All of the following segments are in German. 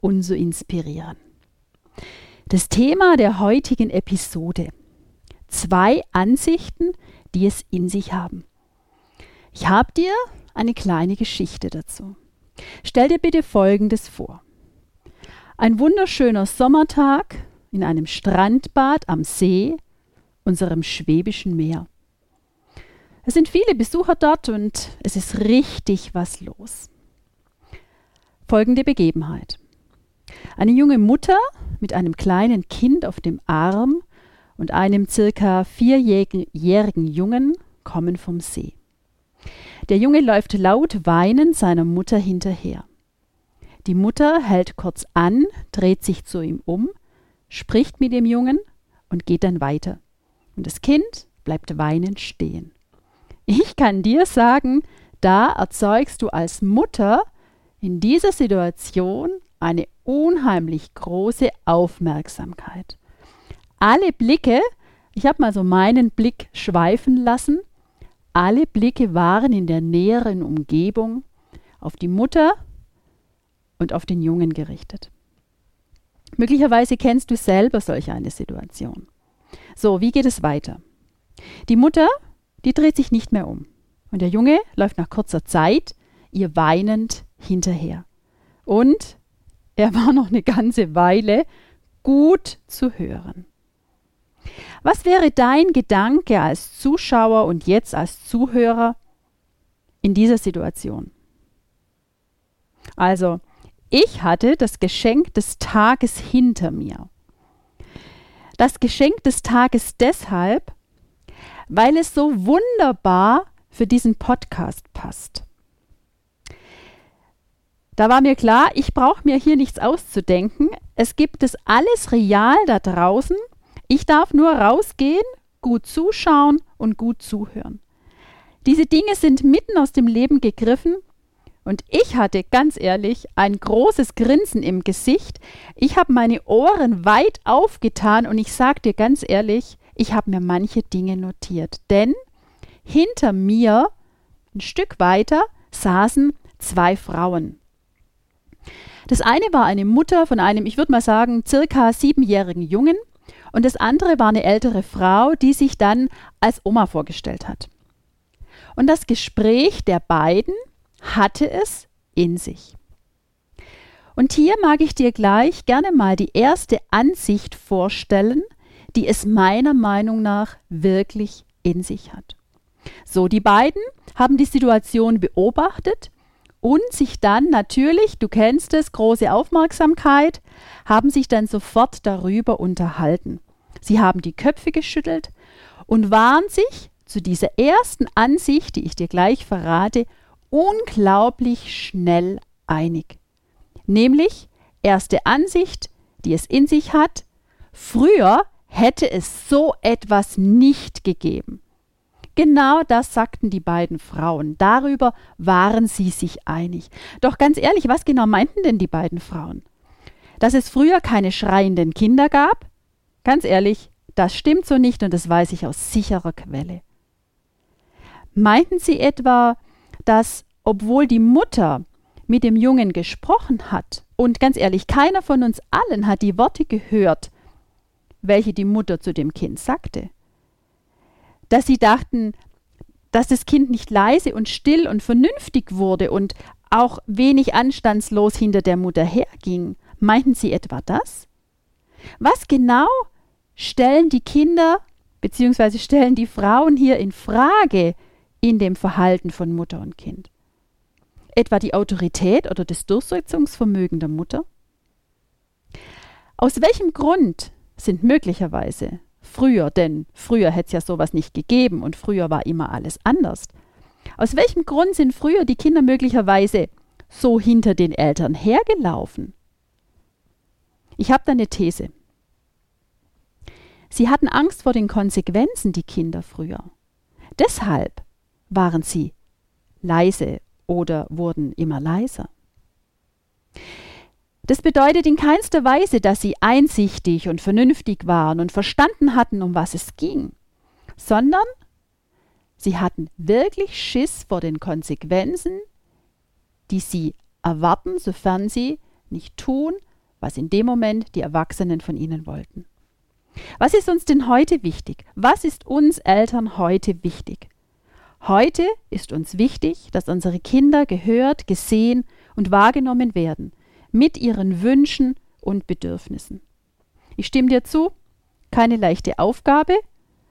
und zu inspirieren. Das Thema der heutigen Episode. Zwei Ansichten, die es in sich haben. Ich habe dir eine kleine Geschichte dazu. Stell dir bitte Folgendes vor. Ein wunderschöner Sommertag in einem Strandbad am See, unserem schwäbischen Meer. Es sind viele Besucher dort und es ist richtig was los. Folgende Begebenheit. Eine junge Mutter mit einem kleinen Kind auf dem Arm und einem circa vierjährigen Jungen kommen vom See. Der Junge läuft laut weinend seiner Mutter hinterher. Die Mutter hält kurz an, dreht sich zu ihm um, spricht mit dem Jungen und geht dann weiter. Und das Kind bleibt weinend stehen. Ich kann dir sagen, da erzeugst du als Mutter in dieser Situation eine unheimlich große Aufmerksamkeit. Alle Blicke, ich habe mal so meinen Blick schweifen lassen, alle Blicke waren in der näheren Umgebung auf die Mutter und auf den Jungen gerichtet. Möglicherweise kennst du selber solch eine Situation. So, wie geht es weiter? Die Mutter, die dreht sich nicht mehr um. Und der Junge läuft nach kurzer Zeit ihr weinend hinterher. Und er war noch eine ganze Weile gut zu hören. Was wäre dein Gedanke als Zuschauer und jetzt als Zuhörer in dieser Situation? Also, ich hatte das Geschenk des Tages hinter mir. Das Geschenk des Tages deshalb, weil es so wunderbar für diesen Podcast passt. Da war mir klar, ich brauche mir hier nichts auszudenken. Es gibt es alles real da draußen. Ich darf nur rausgehen, gut zuschauen und gut zuhören. Diese Dinge sind mitten aus dem Leben gegriffen und ich hatte ganz ehrlich ein großes Grinsen im Gesicht. Ich habe meine Ohren weit aufgetan und ich sage dir ganz ehrlich, ich habe mir manche Dinge notiert. Denn hinter mir, ein Stück weiter, saßen zwei Frauen. Das eine war eine Mutter von einem, ich würde mal sagen, circa siebenjährigen Jungen und das andere war eine ältere Frau, die sich dann als Oma vorgestellt hat. Und das Gespräch der beiden hatte es in sich. Und hier mag ich dir gleich gerne mal die erste Ansicht vorstellen, die es meiner Meinung nach wirklich in sich hat. So, die beiden haben die Situation beobachtet und sich dann natürlich, du kennst es, große Aufmerksamkeit, haben sich dann sofort darüber unterhalten. Sie haben die Köpfe geschüttelt und waren sich zu dieser ersten Ansicht, die ich dir gleich verrate, unglaublich schnell einig. Nämlich erste Ansicht, die es in sich hat, früher hätte es so etwas nicht gegeben. Genau das sagten die beiden Frauen. Darüber waren sie sich einig. Doch ganz ehrlich, was genau meinten denn die beiden Frauen? Dass es früher keine schreienden Kinder gab? Ganz ehrlich, das stimmt so nicht und das weiß ich aus sicherer Quelle. Meinten sie etwa, dass obwohl die Mutter mit dem Jungen gesprochen hat, und ganz ehrlich, keiner von uns allen hat die Worte gehört, welche die Mutter zu dem Kind sagte dass sie dachten, dass das Kind nicht leise und still und vernünftig wurde und auch wenig anstandslos hinter der Mutter herging. Meinten sie etwa das? Was genau stellen die Kinder bzw. stellen die Frauen hier in Frage in dem Verhalten von Mutter und Kind? Etwa die Autorität oder das Durchsetzungsvermögen der Mutter? Aus welchem Grund sind möglicherweise früher, denn früher hätte es ja sowas nicht gegeben und früher war immer alles anders. Aus welchem Grund sind früher die Kinder möglicherweise so hinter den Eltern hergelaufen? Ich habe da eine These. Sie hatten Angst vor den Konsequenzen, die Kinder früher. Deshalb waren sie leise oder wurden immer leiser. Das bedeutet in keinster Weise, dass sie einsichtig und vernünftig waren und verstanden hatten, um was es ging, sondern sie hatten wirklich Schiss vor den Konsequenzen, die sie erwarten, sofern sie nicht tun, was in dem Moment die Erwachsenen von ihnen wollten. Was ist uns denn heute wichtig? Was ist uns Eltern heute wichtig? Heute ist uns wichtig, dass unsere Kinder gehört, gesehen und wahrgenommen werden, mit ihren Wünschen und Bedürfnissen. Ich stimme dir zu, keine leichte Aufgabe,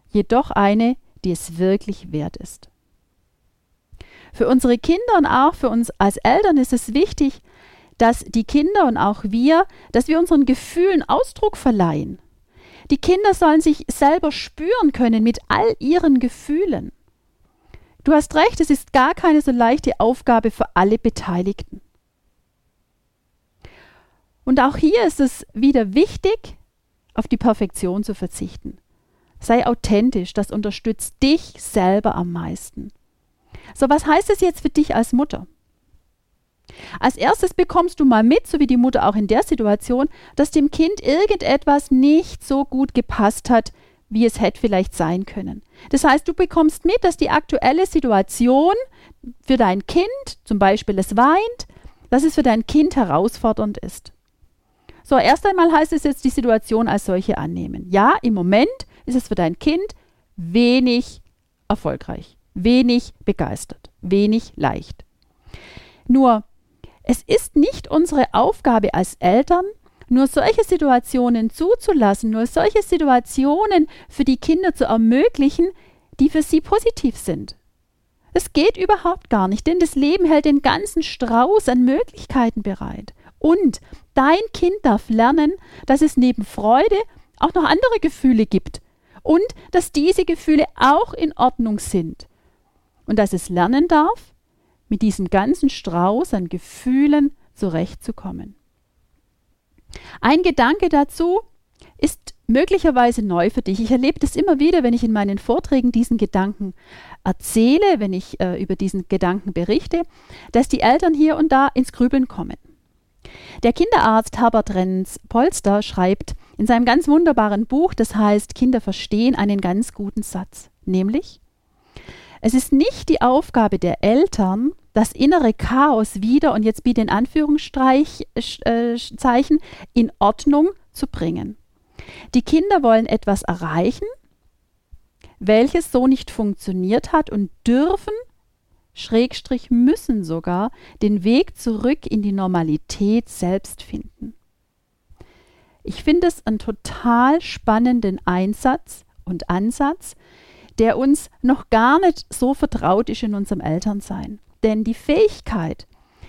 jedoch eine, die es wirklich wert ist. Für unsere Kinder und auch für uns als Eltern ist es wichtig, dass die Kinder und auch wir, dass wir unseren Gefühlen Ausdruck verleihen. Die Kinder sollen sich selber spüren können mit all ihren Gefühlen. Du hast recht, es ist gar keine so leichte Aufgabe für alle Beteiligten. Und auch hier ist es wieder wichtig, auf die Perfektion zu verzichten. Sei authentisch, das unterstützt dich selber am meisten. So, was heißt es jetzt für dich als Mutter? Als erstes bekommst du mal mit, so wie die Mutter auch in der Situation, dass dem Kind irgendetwas nicht so gut gepasst hat, wie es hätte vielleicht sein können. Das heißt, du bekommst mit, dass die aktuelle Situation für dein Kind, zum Beispiel es weint, dass es für dein Kind herausfordernd ist. So, erst einmal heißt es jetzt die Situation als solche annehmen. Ja, im Moment ist es für dein Kind wenig erfolgreich, wenig begeistert, wenig leicht. Nur, es ist nicht unsere Aufgabe als Eltern, nur solche Situationen zuzulassen, nur solche Situationen für die Kinder zu ermöglichen, die für sie positiv sind. Es geht überhaupt gar nicht, denn das Leben hält den ganzen Strauß an Möglichkeiten bereit. Und dein Kind darf lernen, dass es neben Freude auch noch andere Gefühle gibt und dass diese Gefühle auch in Ordnung sind. Und dass es lernen darf, mit diesem ganzen Strauß an Gefühlen zurechtzukommen. Ein Gedanke dazu ist möglicherweise neu für dich. Ich erlebe das immer wieder, wenn ich in meinen Vorträgen diesen Gedanken erzähle, wenn ich äh, über diesen Gedanken berichte, dass die Eltern hier und da ins Grübeln kommen. Der Kinderarzt Herbert Renz Polster schreibt in seinem ganz wunderbaren Buch, das heißt Kinder verstehen, einen ganz guten Satz, nämlich es ist nicht die Aufgabe der Eltern, das innere Chaos wieder, und jetzt biete in Anführungszeichen, äh, in Ordnung zu bringen. Die Kinder wollen etwas erreichen, welches so nicht funktioniert hat und dürfen, Schrägstrich müssen sogar, den Weg zurück in die Normalität selbst finden. Ich finde es einen total spannenden Einsatz und Ansatz, der uns noch gar nicht so vertraut ist in unserem Elternsein. Denn die Fähigkeit,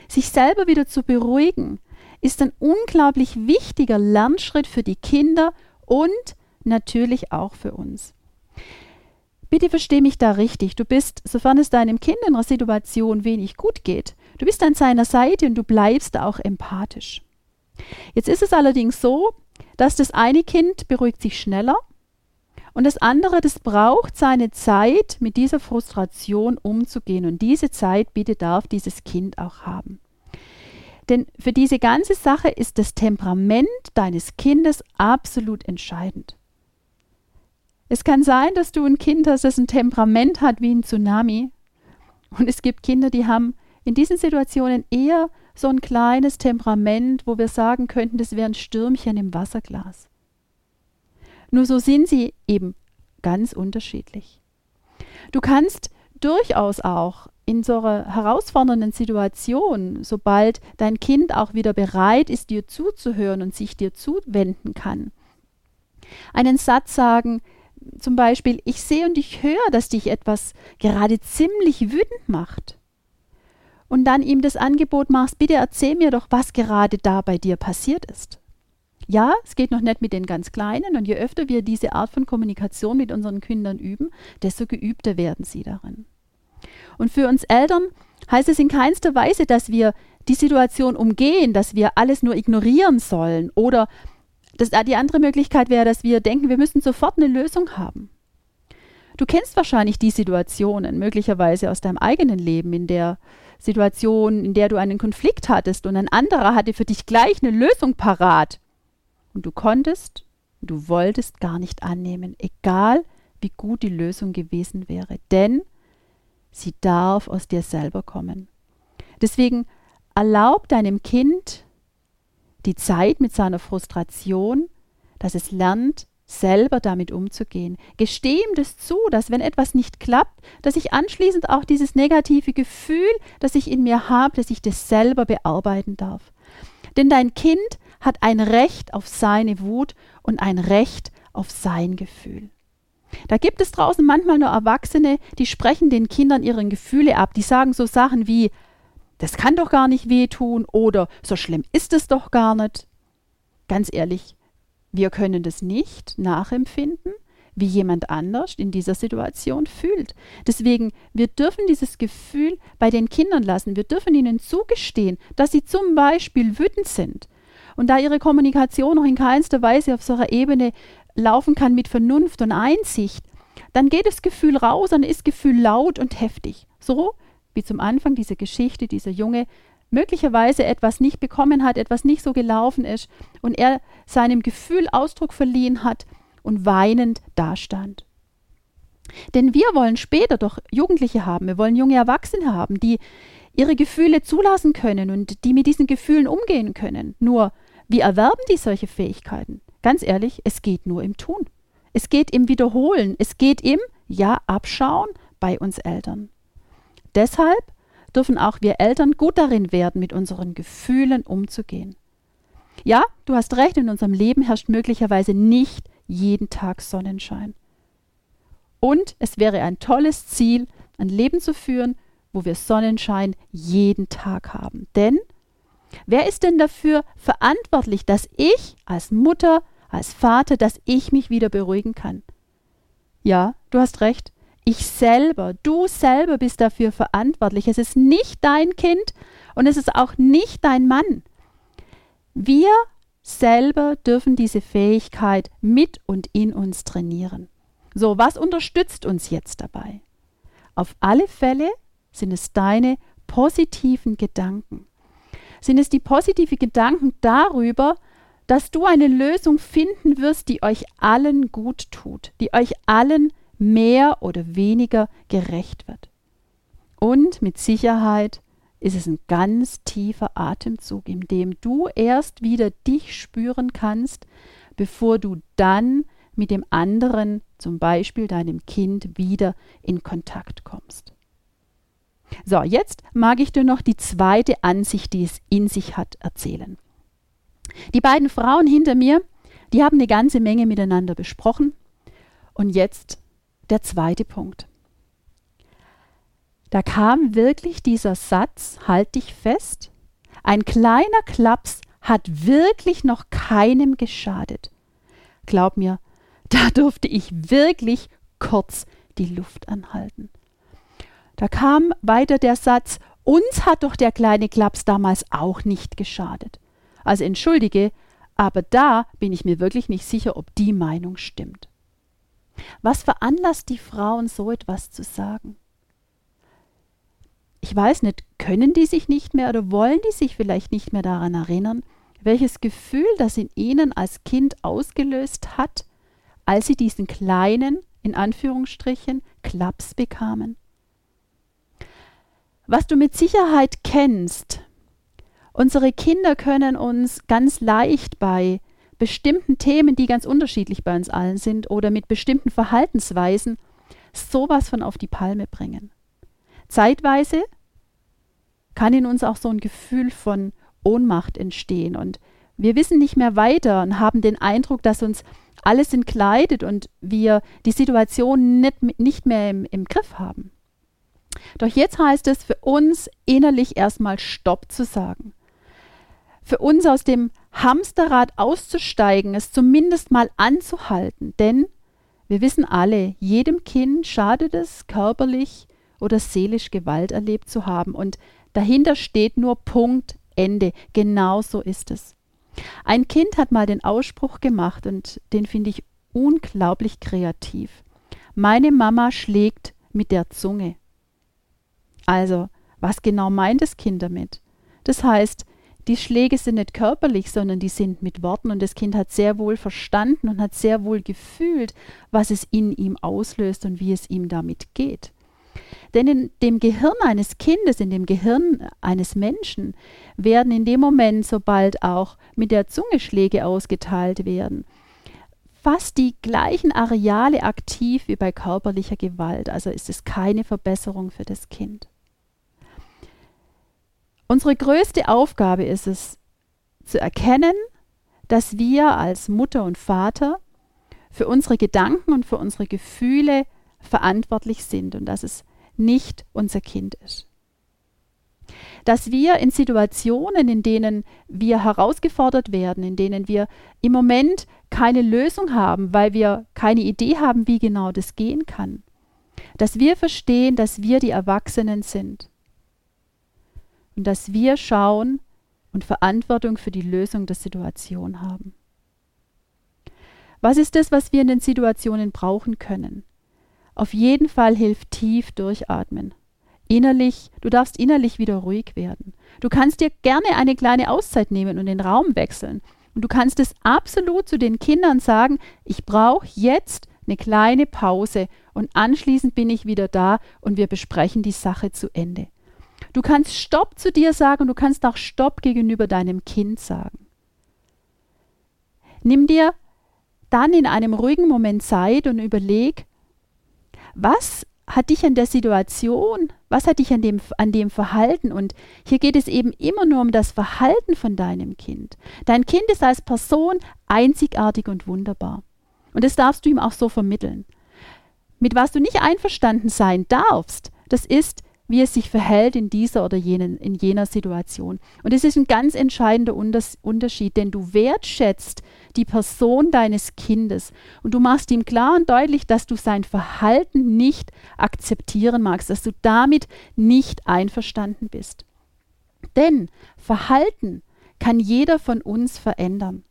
sich selber wieder zu beruhigen, ist ein unglaublich wichtiger Lernschritt für die Kinder und natürlich auch für uns. Bitte verstehe mich da richtig. Du bist, sofern es deinem Kind in einer Situation wenig gut geht, du bist an seiner Seite und du bleibst auch empathisch. Jetzt ist es allerdings so, dass das eine Kind beruhigt sich schneller und das andere, das braucht seine Zeit, mit dieser Frustration umzugehen. Und diese Zeit, bitte, darf dieses Kind auch haben. Denn für diese ganze Sache ist das Temperament deines Kindes absolut entscheidend. Es kann sein, dass du ein Kind hast, das ein Temperament hat wie ein Tsunami. Und es gibt Kinder, die haben in diesen Situationen eher so ein kleines Temperament, wo wir sagen könnten, das wäre ein Stürmchen im Wasserglas. Nur so sind sie eben ganz unterschiedlich. Du kannst durchaus auch in so einer herausfordernden Situation, sobald dein Kind auch wieder bereit ist, dir zuzuhören und sich dir zuwenden kann, einen Satz sagen, zum Beispiel, ich sehe und ich höre, dass dich etwas gerade ziemlich wütend macht. Und dann ihm das Angebot machst, bitte erzähl mir doch, was gerade da bei dir passiert ist. Ja, es geht noch nicht mit den ganz Kleinen und je öfter wir diese Art von Kommunikation mit unseren Kindern üben, desto geübter werden sie darin. Und für uns Eltern heißt es in keinster Weise, dass wir die Situation umgehen, dass wir alles nur ignorieren sollen oder das, die andere Möglichkeit wäre, dass wir denken, wir müssen sofort eine Lösung haben. Du kennst wahrscheinlich die Situationen, möglicherweise aus deinem eigenen Leben, in der Situation, in der du einen Konflikt hattest und ein anderer hatte für dich gleich eine Lösung parat. Und du konntest, du wolltest gar nicht annehmen, egal wie gut die Lösung gewesen wäre. Denn sie darf aus dir selber kommen. Deswegen erlaub deinem Kind die Zeit mit seiner Frustration, dass es lernt, selber damit umzugehen. Gesteh ihm das zu, dass wenn etwas nicht klappt, dass ich anschließend auch dieses negative Gefühl, das ich in mir habe, dass ich das selber bearbeiten darf. Denn dein Kind hat ein Recht auf seine Wut und ein Recht auf sein Gefühl. Da gibt es draußen manchmal nur Erwachsene, die sprechen den Kindern ihre Gefühle ab. Die sagen so Sachen wie, das kann doch gar nicht wehtun oder so schlimm ist es doch gar nicht. Ganz ehrlich, wir können das nicht nachempfinden, wie jemand anders in dieser Situation fühlt. Deswegen, wir dürfen dieses Gefühl bei den Kindern lassen. Wir dürfen ihnen zugestehen, dass sie zum Beispiel wütend sind. Und da ihre Kommunikation noch in keinster Weise auf so einer Ebene laufen kann mit Vernunft und Einsicht, dann geht das Gefühl raus, dann ist Gefühl laut und heftig. So wie zum Anfang dieser Geschichte dieser Junge möglicherweise etwas nicht bekommen hat, etwas nicht so gelaufen ist und er seinem Gefühl Ausdruck verliehen hat und weinend dastand. Denn wir wollen später doch Jugendliche haben, wir wollen junge Erwachsene haben, die ihre Gefühle zulassen können und die mit diesen Gefühlen umgehen können. Nur, wie erwerben die solche Fähigkeiten? Ganz ehrlich, es geht nur im Tun. Es geht im Wiederholen. Es geht im, ja, Abschauen bei uns Eltern. Deshalb dürfen auch wir Eltern gut darin werden, mit unseren Gefühlen umzugehen. Ja, du hast recht, in unserem Leben herrscht möglicherweise nicht jeden Tag Sonnenschein. Und es wäre ein tolles Ziel, ein Leben zu führen, wo wir Sonnenschein jeden Tag haben. Denn wer ist denn dafür verantwortlich, dass ich als Mutter, als Vater, dass ich mich wieder beruhigen kann? Ja, du hast recht. Ich selber, du selber bist dafür verantwortlich. Es ist nicht dein Kind und es ist auch nicht dein Mann. Wir selber dürfen diese Fähigkeit mit und in uns trainieren. So, was unterstützt uns jetzt dabei? Auf alle Fälle sind es deine positiven Gedanken. Sind es die positiven Gedanken darüber, dass du eine Lösung finden wirst, die euch allen gut tut, die euch allen mehr oder weniger gerecht wird. Und mit Sicherheit ist es ein ganz tiefer Atemzug, in dem du erst wieder dich spüren kannst, bevor du dann mit dem anderen, zum Beispiel deinem Kind, wieder in Kontakt kommst. So, jetzt mag ich dir noch die zweite Ansicht, die es in sich hat, erzählen. Die beiden Frauen hinter mir, die haben eine ganze Menge miteinander besprochen. Und jetzt der zweite Punkt. Da kam wirklich dieser Satz, halt dich fest, ein kleiner Klaps hat wirklich noch keinem geschadet. Glaub mir, da durfte ich wirklich kurz die Luft anhalten. Da kam weiter der Satz, uns hat doch der kleine Klaps damals auch nicht geschadet. Also entschuldige, aber da bin ich mir wirklich nicht sicher, ob die Meinung stimmt. Was veranlasst die Frauen, so etwas zu sagen? Ich weiß nicht, können die sich nicht mehr oder wollen die sich vielleicht nicht mehr daran erinnern, welches Gefühl das in ihnen als Kind ausgelöst hat, als sie diesen kleinen, in Anführungsstrichen, Klaps bekamen? Was du mit Sicherheit kennst, unsere Kinder können uns ganz leicht bei bestimmten Themen, die ganz unterschiedlich bei uns allen sind oder mit bestimmten Verhaltensweisen sowas von auf die Palme bringen. Zeitweise kann in uns auch so ein Gefühl von Ohnmacht entstehen und wir wissen nicht mehr weiter und haben den Eindruck, dass uns alles entkleidet und wir die Situation nicht, nicht mehr im, im Griff haben. Doch jetzt heißt es für uns innerlich erstmal Stopp zu sagen für uns aus dem Hamsterrad auszusteigen, es zumindest mal anzuhalten. Denn wir wissen alle, jedem Kind schadet es, körperlich oder seelisch Gewalt erlebt zu haben. Und dahinter steht nur Punkt, Ende. Genau so ist es. Ein Kind hat mal den Ausspruch gemacht und den finde ich unglaublich kreativ. Meine Mama schlägt mit der Zunge. Also, was genau meint das Kind damit? Das heißt, die Schläge sind nicht körperlich, sondern die sind mit Worten und das Kind hat sehr wohl verstanden und hat sehr wohl gefühlt, was es in ihm auslöst und wie es ihm damit geht. Denn in dem Gehirn eines Kindes, in dem Gehirn eines Menschen werden in dem Moment, sobald auch mit der Zunge Schläge ausgeteilt werden, fast die gleichen Areale aktiv wie bei körperlicher Gewalt. Also ist es keine Verbesserung für das Kind. Unsere größte Aufgabe ist es, zu erkennen, dass wir als Mutter und Vater für unsere Gedanken und für unsere Gefühle verantwortlich sind und dass es nicht unser Kind ist. Dass wir in Situationen, in denen wir herausgefordert werden, in denen wir im Moment keine Lösung haben, weil wir keine Idee haben, wie genau das gehen kann, dass wir verstehen, dass wir die Erwachsenen sind und dass wir schauen und Verantwortung für die Lösung der Situation haben. Was ist das, was wir in den Situationen brauchen können? Auf jeden Fall hilft tief durchatmen. Innerlich, du darfst innerlich wieder ruhig werden. Du kannst dir gerne eine kleine Auszeit nehmen und den Raum wechseln. Und du kannst es absolut zu den Kindern sagen, ich brauche jetzt eine kleine Pause und anschließend bin ich wieder da und wir besprechen die Sache zu Ende. Du kannst Stopp zu dir sagen und du kannst auch Stopp gegenüber deinem Kind sagen. Nimm dir dann in einem ruhigen Moment Zeit und überleg, was hat dich an der Situation, was hat dich an dem, an dem Verhalten? Und hier geht es eben immer nur um das Verhalten von deinem Kind. Dein Kind ist als Person einzigartig und wunderbar. Und das darfst du ihm auch so vermitteln. Mit was du nicht einverstanden sein darfst, das ist, wie es sich verhält in dieser oder jenen, in jener Situation. Und es ist ein ganz entscheidender Unterschied, denn du wertschätzt die Person deines Kindes und du machst ihm klar und deutlich, dass du sein Verhalten nicht akzeptieren magst, dass du damit nicht einverstanden bist. Denn Verhalten kann jeder von uns verändern.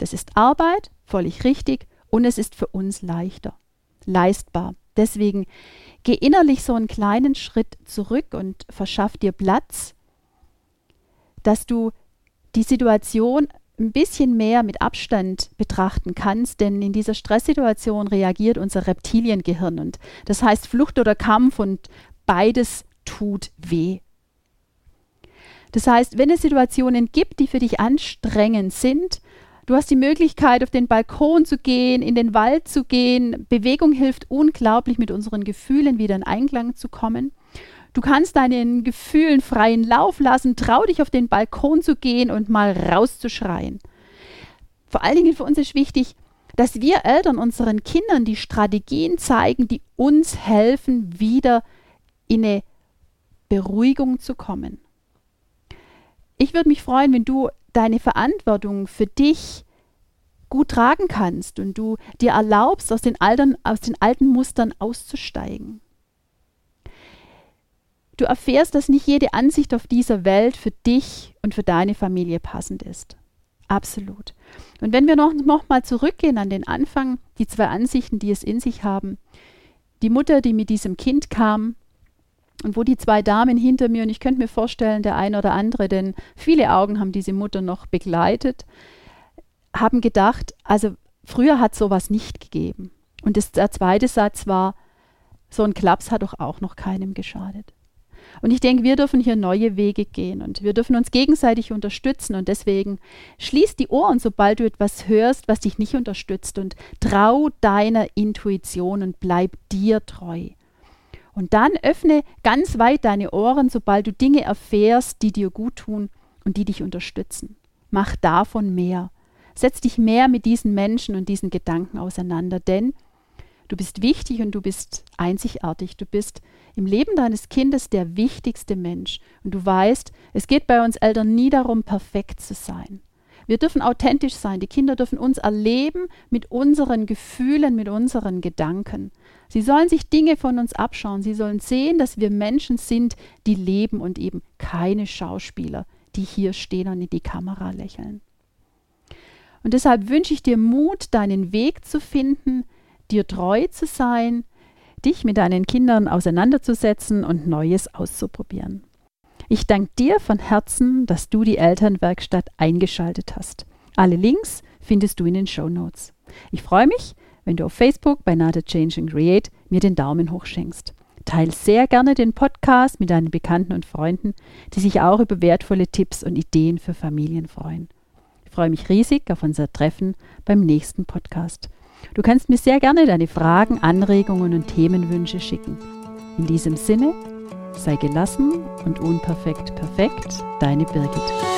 Das ist Arbeit, völlig richtig, und es ist für uns leichter, leistbar. Deswegen geh innerlich so einen kleinen Schritt zurück und verschaff dir Platz, dass du die Situation ein bisschen mehr mit Abstand betrachten kannst, denn in dieser Stresssituation reagiert unser Reptiliengehirn und das heißt Flucht oder Kampf und beides tut weh. Das heißt, wenn es Situationen gibt, die für dich anstrengend sind, Du hast die Möglichkeit, auf den Balkon zu gehen, in den Wald zu gehen. Bewegung hilft unglaublich, mit unseren Gefühlen wieder in Einklang zu kommen. Du kannst deinen Gefühlen freien Lauf lassen, trau dich auf den Balkon zu gehen und mal rauszuschreien. Vor allen Dingen für uns ist wichtig, dass wir Eltern unseren Kindern die Strategien zeigen, die uns helfen, wieder in eine Beruhigung zu kommen. Ich würde mich freuen, wenn du deine Verantwortung für dich gut tragen kannst und du dir erlaubst, aus den, Altern, aus den alten Mustern auszusteigen. Du erfährst, dass nicht jede Ansicht auf dieser Welt für dich und für deine Familie passend ist. Absolut. Und wenn wir noch, noch mal zurückgehen an den Anfang, die zwei Ansichten, die es in sich haben. Die Mutter, die mit diesem Kind kam, und wo die zwei Damen hinter mir, und ich könnte mir vorstellen, der eine oder andere, denn viele Augen haben diese Mutter noch begleitet, haben gedacht, also früher hat sowas nicht gegeben. Und das, der zweite Satz war, so ein Klaps hat doch auch noch keinem geschadet. Und ich denke, wir dürfen hier neue Wege gehen und wir dürfen uns gegenseitig unterstützen. Und deswegen schließ die Ohren, sobald du etwas hörst, was dich nicht unterstützt. Und trau deiner Intuition und bleib dir treu. Und dann öffne ganz weit deine Ohren, sobald du Dinge erfährst, die dir gut tun und die dich unterstützen. Mach davon mehr. Setz dich mehr mit diesen Menschen und diesen Gedanken auseinander, denn du bist wichtig und du bist einzigartig. Du bist im Leben deines Kindes der wichtigste Mensch. Und du weißt, es geht bei uns Eltern nie darum, perfekt zu sein. Wir dürfen authentisch sein. Die Kinder dürfen uns erleben mit unseren Gefühlen, mit unseren Gedanken. Sie sollen sich Dinge von uns abschauen. Sie sollen sehen, dass wir Menschen sind, die leben und eben keine Schauspieler, die hier stehen und in die Kamera lächeln. Und deshalb wünsche ich dir Mut, deinen Weg zu finden, dir treu zu sein, dich mit deinen Kindern auseinanderzusetzen und Neues auszuprobieren. Ich danke dir von Herzen, dass du die Elternwerkstatt eingeschaltet hast. Alle Links findest du in den Show Notes. Ich freue mich, wenn du auf Facebook bei Nada Change and Create mir den Daumen hoch schenkst. Teil sehr gerne den Podcast mit deinen Bekannten und Freunden, die sich auch über wertvolle Tipps und Ideen für Familien freuen. Ich freue mich riesig auf unser Treffen beim nächsten Podcast. Du kannst mir sehr gerne deine Fragen, Anregungen und Themenwünsche schicken. In diesem Sinne, sei gelassen und unperfekt perfekt, deine Birgit.